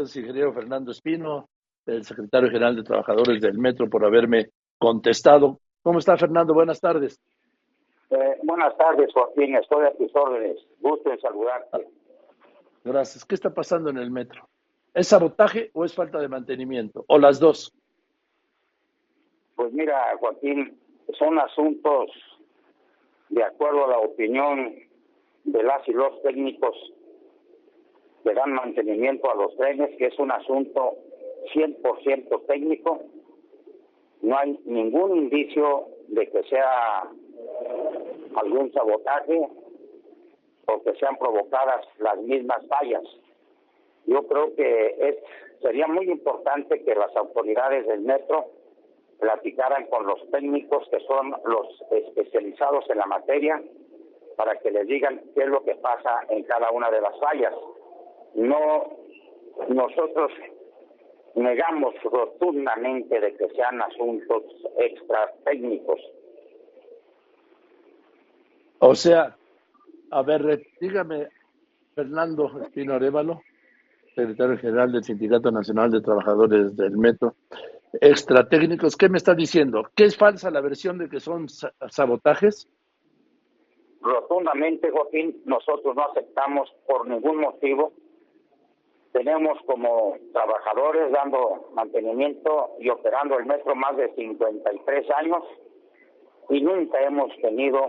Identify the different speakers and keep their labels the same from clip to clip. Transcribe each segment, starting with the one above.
Speaker 1: ingeniero Fernando Espino, el secretario general de Trabajadores del Metro, por haberme contestado. ¿Cómo está, Fernando? Buenas tardes.
Speaker 2: Eh, buenas tardes, Joaquín. Estoy a tus órdenes. Gusto en saludarte.
Speaker 1: Gracias. ¿Qué está pasando en el metro? ¿Es sabotaje o es falta de mantenimiento? ¿O las dos?
Speaker 2: Pues mira, Joaquín, son asuntos, de acuerdo a la opinión de las y los técnicos que dan mantenimiento a los trenes, que es un asunto 100% técnico. No hay ningún indicio de que sea algún sabotaje o que sean provocadas las mismas fallas yo creo que es, sería muy importante que las autoridades del metro platicaran con los técnicos que son los especializados en la materia para que les digan qué es lo que pasa en cada una de las fallas. No, nosotros negamos rotundamente de que sean asuntos extra técnicos.
Speaker 1: O sea, a ver, dígame, Fernando Espino Arevalo, secretario general del Sindicato Nacional de Trabajadores del Metro, extra técnicos, ¿qué me está diciendo? ¿Qué es falsa la versión de que son sabotajes?
Speaker 2: Rotundamente, Joaquín, nosotros no aceptamos por ningún motivo. Tenemos como trabajadores dando mantenimiento y operando el metro más de 53 años y nunca hemos tenido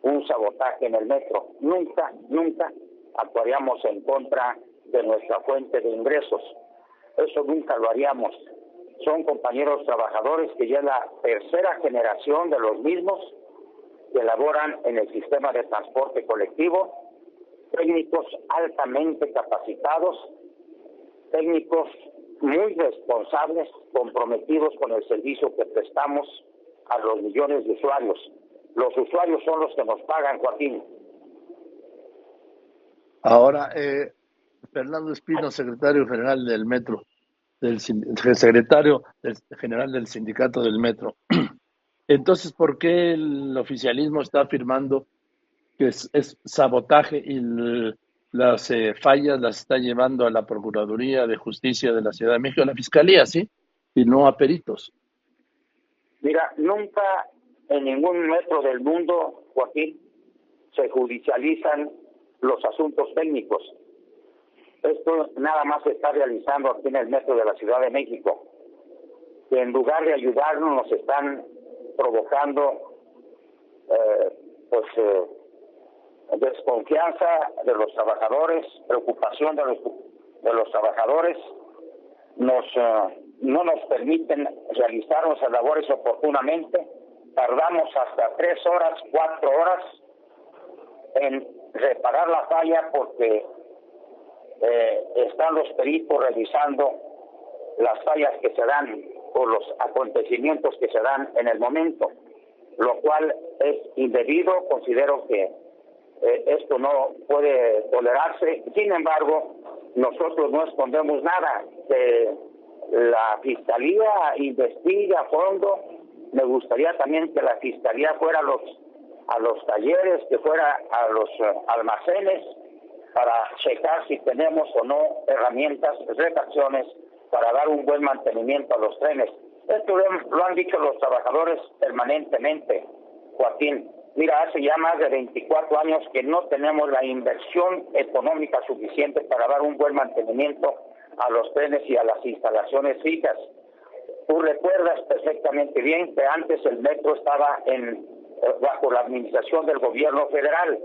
Speaker 2: un sabotaje en el metro. Nunca, nunca actuaríamos en contra de nuestra fuente de ingresos. Eso nunca lo haríamos. Son compañeros trabajadores que ya es la tercera generación de los mismos que laboran en el sistema de transporte colectivo, técnicos altamente capacitados, técnicos muy responsables, comprometidos con el servicio que prestamos a los millones de usuarios. Los usuarios son los que nos pagan, Joaquín.
Speaker 1: Ahora, eh, Fernando Espino, secretario general del Metro, del secretario general del sindicato del Metro. Entonces, ¿por qué el oficialismo está afirmando que es, sabotaje y las eh, fallas las está llevando a la Procuraduría de Justicia de la Ciudad de México, a la Fiscalía, sí? Y no a peritos.
Speaker 2: Mira, nunca en ningún metro del mundo, Joaquín, se judicializan los asuntos técnicos. Esto nada más se está realizando aquí en el metro de la Ciudad de México, que en lugar de ayudarnos nos están provocando eh, pues eh, desconfianza de los trabajadores, preocupación de los, de los trabajadores, nos eh, no nos permiten realizar nuestras labores oportunamente, tardamos hasta tres horas, cuatro horas en reparar la falla porque eh, están los peritos revisando las fallas que se dan o los acontecimientos que se dan en el momento, lo cual es indebido, considero que eh, esto no puede tolerarse. Sin embargo, nosotros no escondemos nada. que la Fiscalía investiga a fondo. Me gustaría también que la Fiscalía fuera a los, a los talleres, que fuera a los eh, almacenes, para checar si tenemos o no herramientas, refacciones para dar un buen mantenimiento a los trenes. Esto lo, han dicho los trabajadores permanentemente, Joaquín. Mira, hace ya más de 24 años que no tenemos la inversión económica suficiente para dar un buen mantenimiento a los trenes y a las instalaciones fijas. Tú recuerdas perfectamente bien que antes el metro estaba en bajo la administración del gobierno federal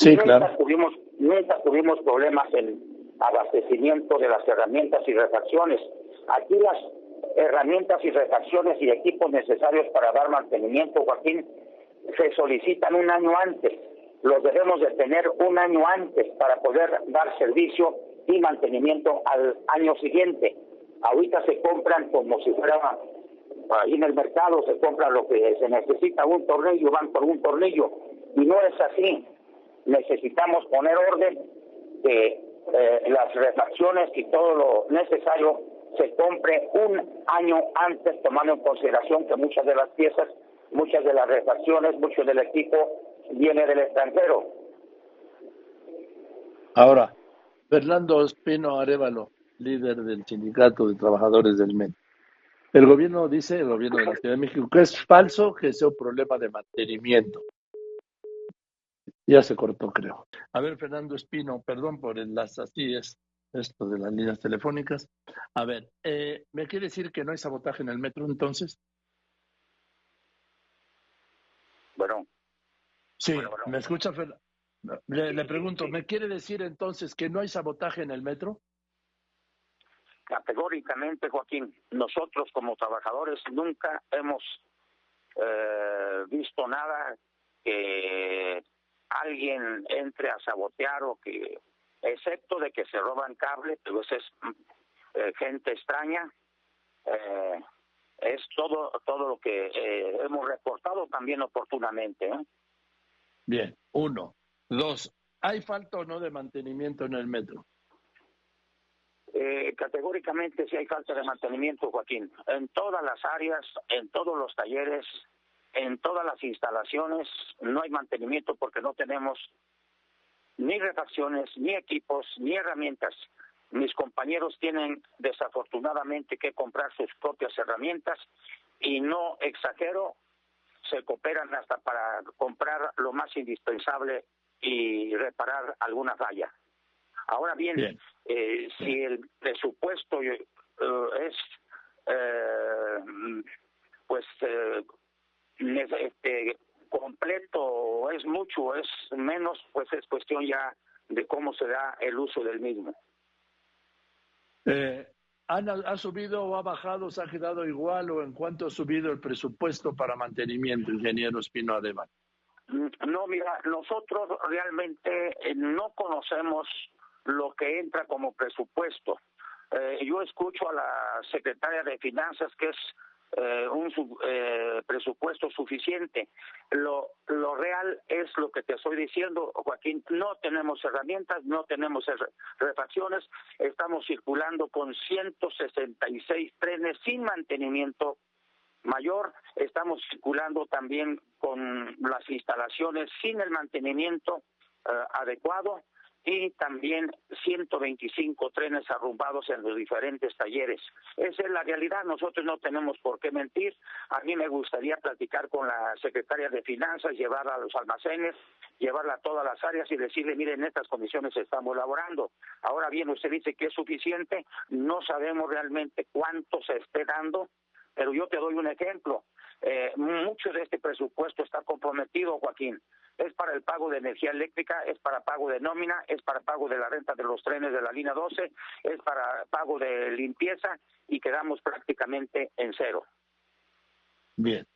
Speaker 1: Sí, nunca
Speaker 2: Tuvimos, nunca tuvimos problemas en abastecimiento de las herramientas y refacciones. Aquí las herramientas y refacciones y equipos necesarios para dar mantenimiento, Joaquín, se solicitan un año antes. Los debemos de tener un año antes para poder dar servicio y mantenimiento al año siguiente. Ahorita se compran como si fuera ahí en el mercado se compra lo que se necesita, un tornillo, van por un tornillo. Y no es así necesitamos poner orden que eh, las refacciones y todo lo necesario se compre un año antes, tomando en consideración que muchas de las piezas, muchas de las refacciones, mucho del equipo viene del extranjero.
Speaker 1: Ahora, Fernando Espino Arevalo, líder del sindicato de trabajadores del metro. El gobierno dice, el gobierno de la Ciudad de México, que es falso que sea un problema de mantenimiento. Ya se cortó, creo. A ver, Fernando Espino, perdón por las así es esto de las líneas telefónicas. A ver, eh, ¿me quiere decir que no hay sabotaje en el metro entonces?
Speaker 2: Bueno.
Speaker 1: Sí, ¿me escucha? Le, le pregunto, ¿me quiere decir entonces que no hay sabotaje en el metro?
Speaker 2: Categóricamente, Joaquín, nosotros como trabajadores nunca hemos eh, visto nada que alguien entre a sabotear o que, excepto de que se roban cables, pero es eh, gente extraña, eh, es todo todo lo que hemos reportado también oportunamente.
Speaker 1: Bien, uno. Dos, ¿hay falta o no de mantenimiento en el metro?
Speaker 2: Eh, categóricamente sí hay falta de mantenimiento, Joaquín. En todas las áreas, en todos los talleres, en todas las instalaciones, no hay mantenimiento porque no tenemos ni refacciones, ni equipos, ni herramientas. Mis compañeros tienen desafortunadamente que comprar sus propias herramientas y no exagero, se cooperan hasta para comprar lo más indispensable y reparar alguna falla. Ahora bien, eh, si el presupuesto eh, es eh, pues este, completo o es mucho o es menos, pues es cuestión ya de cómo se da el uso del mismo.
Speaker 1: ¿Ha subido o ha bajado, se ha quedado igual o en cuánto ha subido el presupuesto para mantenimiento, ingeniero Espino Ademan?
Speaker 2: Mm, no, mira, nosotros realmente no conocemos lo que entra como presupuesto. Eh, yo escucho a la secretaria de Finanzas que es eh, un eh, presupuesto suficiente. Lo, lo real es lo que te estoy diciendo, Joaquín. No tenemos herramientas, no tenemos refacciones. Estamos circulando con 166 trenes sin mantenimiento mayor. Estamos circulando también con las instalaciones sin el mantenimiento adecuado y también 125 trenes arrumbados en los diferentes talleres. Esa es la realidad, nosotros no tenemos por qué mentir. A mí me gustaría platicar con la secretaria de Finanzas, llevarla a los almacenes, llevarla a todas las áreas y decirle, miren, en estas condiciones estamos laborando. Ahora bien, usted dice que es suficiente, no sabemos realmente cuánto se esté dando, pero yo te doy un ejemplo. Eh, mucho de este presupuesto está comprometido, Joaquín es para el pago de energía eléctrica, es para pago de nómina, es para pago de la renta de los trenes de la línea 12, es para pago de limpieza y quedamos prácticamente en cero.
Speaker 1: Bien.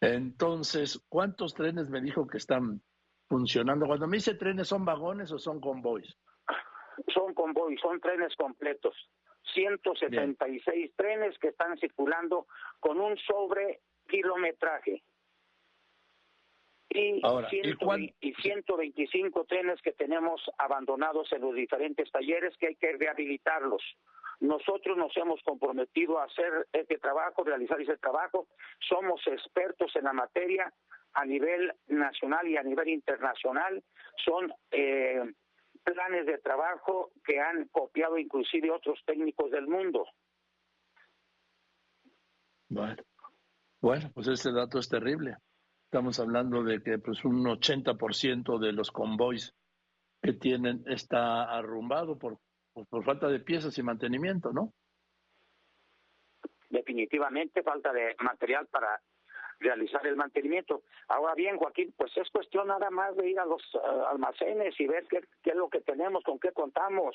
Speaker 1: Entonces, ¿cuántos trenes me dijo que están funcionando? Cuando me dice trenes, ¿son vagones o son convoys?
Speaker 2: Son convoys, son trenes completos. 176 trenes que están circulando con un sobre kilometraje y, Ahora, ¿y, 125 trenes que tenemos abandonados en los diferentes talleres que hay que rehabilitarlos. Nosotros nos hemos comprometido a hacer este trabajo, realizar ese trabajo. Somos expertos en la materia a nivel nacional y a nivel internacional. Son eh, planes de trabajo que han copiado inclusive otros técnicos del mundo.
Speaker 1: Bueno, bueno pues ese dato es terrible. Estamos hablando de que pues un 80% de los convoys que tienen está arrumbado por, por, falta de piezas y mantenimiento, ¿no?
Speaker 2: Definitivamente falta de material para realizar el mantenimiento. Ahora bien, Joaquín, pues es cuestión nada más de ir a los eh, almacenes y ver qué, qué es lo que tenemos, con qué contamos,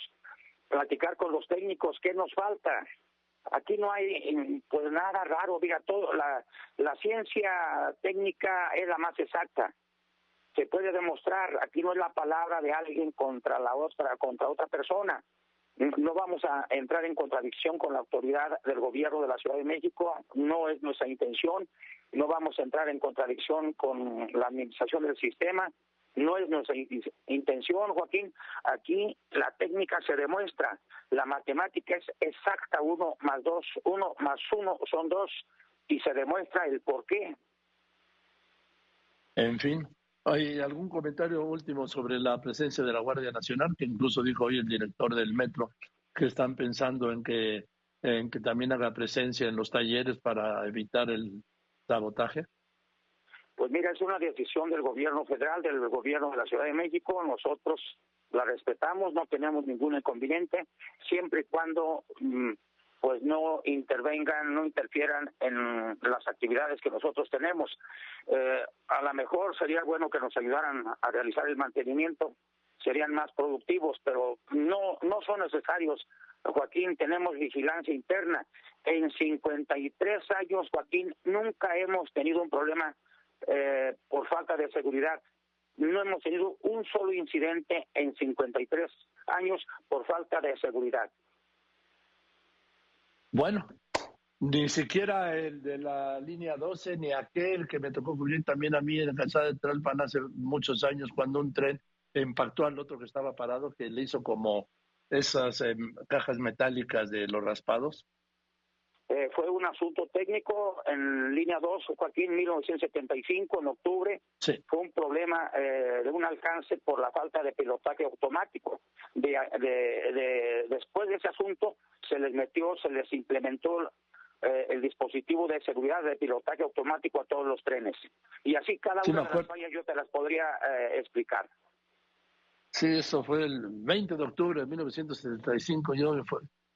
Speaker 2: platicar con los técnicos, qué nos falta. Aquí no hay pues nada raro, diga todo, la, la ciencia técnica es la más exacta. Se puede demostrar, aquí no es la palabra de alguien contra la otra, contra otra persona. No vamos a entrar en contradicción con la autoridad del gobierno de la Ciudad de México, no es nuestra intención, no vamos a entrar en contradicción con la administración del sistema, no es nuestra intención, Joaquín. Aquí la técnica se demuestra. La matemática es exacta. Uno más dos, uno más uno son dos. Y se demuestra el por qué.
Speaker 1: En fin, ¿hay algún comentario último sobre la presencia de la Guardia Nacional? Que incluso dijo hoy el director del metro que están pensando en que, en que también haga presencia en los talleres para evitar el sabotaje?
Speaker 2: Pues mira, es una decisión del gobierno federal, del gobierno de la Ciudad de México. Nosotros la respetamos, no tenemos ningún inconveniente, siempre y cuando mm, pues no intervengan, no interfieran en las actividades que nosotros tenemos. Eh, a lo mejor sería bueno que nos ayudaran a realizar el mantenimiento, serían más productivos, pero no, no son necesarios. Joaquín, tenemos vigilancia interna. En 53 años, Joaquín, nunca hemos tenido un problema eh, por falta de seguridad. No hemos tenido un solo incidente en 53 años por falta de seguridad.
Speaker 1: Bueno, ni siquiera el de la línea 12, ni aquel que me tocó cubrir también a mí en la calzada de Tralpan hace muchos años, cuando un tren impactó al otro que estaba parado, que le hizo como esas em, cajas metálicas de los raspados.
Speaker 2: Eh, fue un asunto técnico en línea 2, Joaquín, 1975, en octubre. Fue un problema eh, de un alcance por la falta de pilotaje automático. De, de, después de ese asunto, se les metió, se les implementó eh, el dispositivo de seguridad de pilotaje automático a todos los trenes. Y así cada una de las fallas yo te las podría explicar.
Speaker 1: Sí, eso fue el 20 de octubre de 1975. Yo,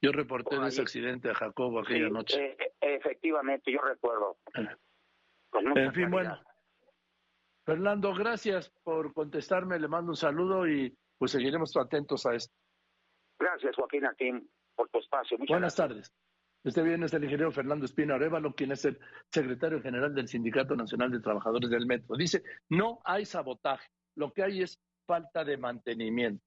Speaker 1: yo reporté ese accidente a Jacobo aquella noche.
Speaker 2: Eh, eh, efectivamente, yo recuerdo.
Speaker 1: en fin, bueno. Fernando, gracias por contestarme. Le mando un saludo y pues seguiremos atentos a esto.
Speaker 2: Gracias, Joaquín, a por tu espacio.
Speaker 1: Buenas tardes. Este viernes el ingeniero Fernando Espino Arevalo, quien es el secretario general del Sindicato Nacional de Trabajadores del Metro. Dice, no hay sabotaje, lo que hay es falta de mantenimiento.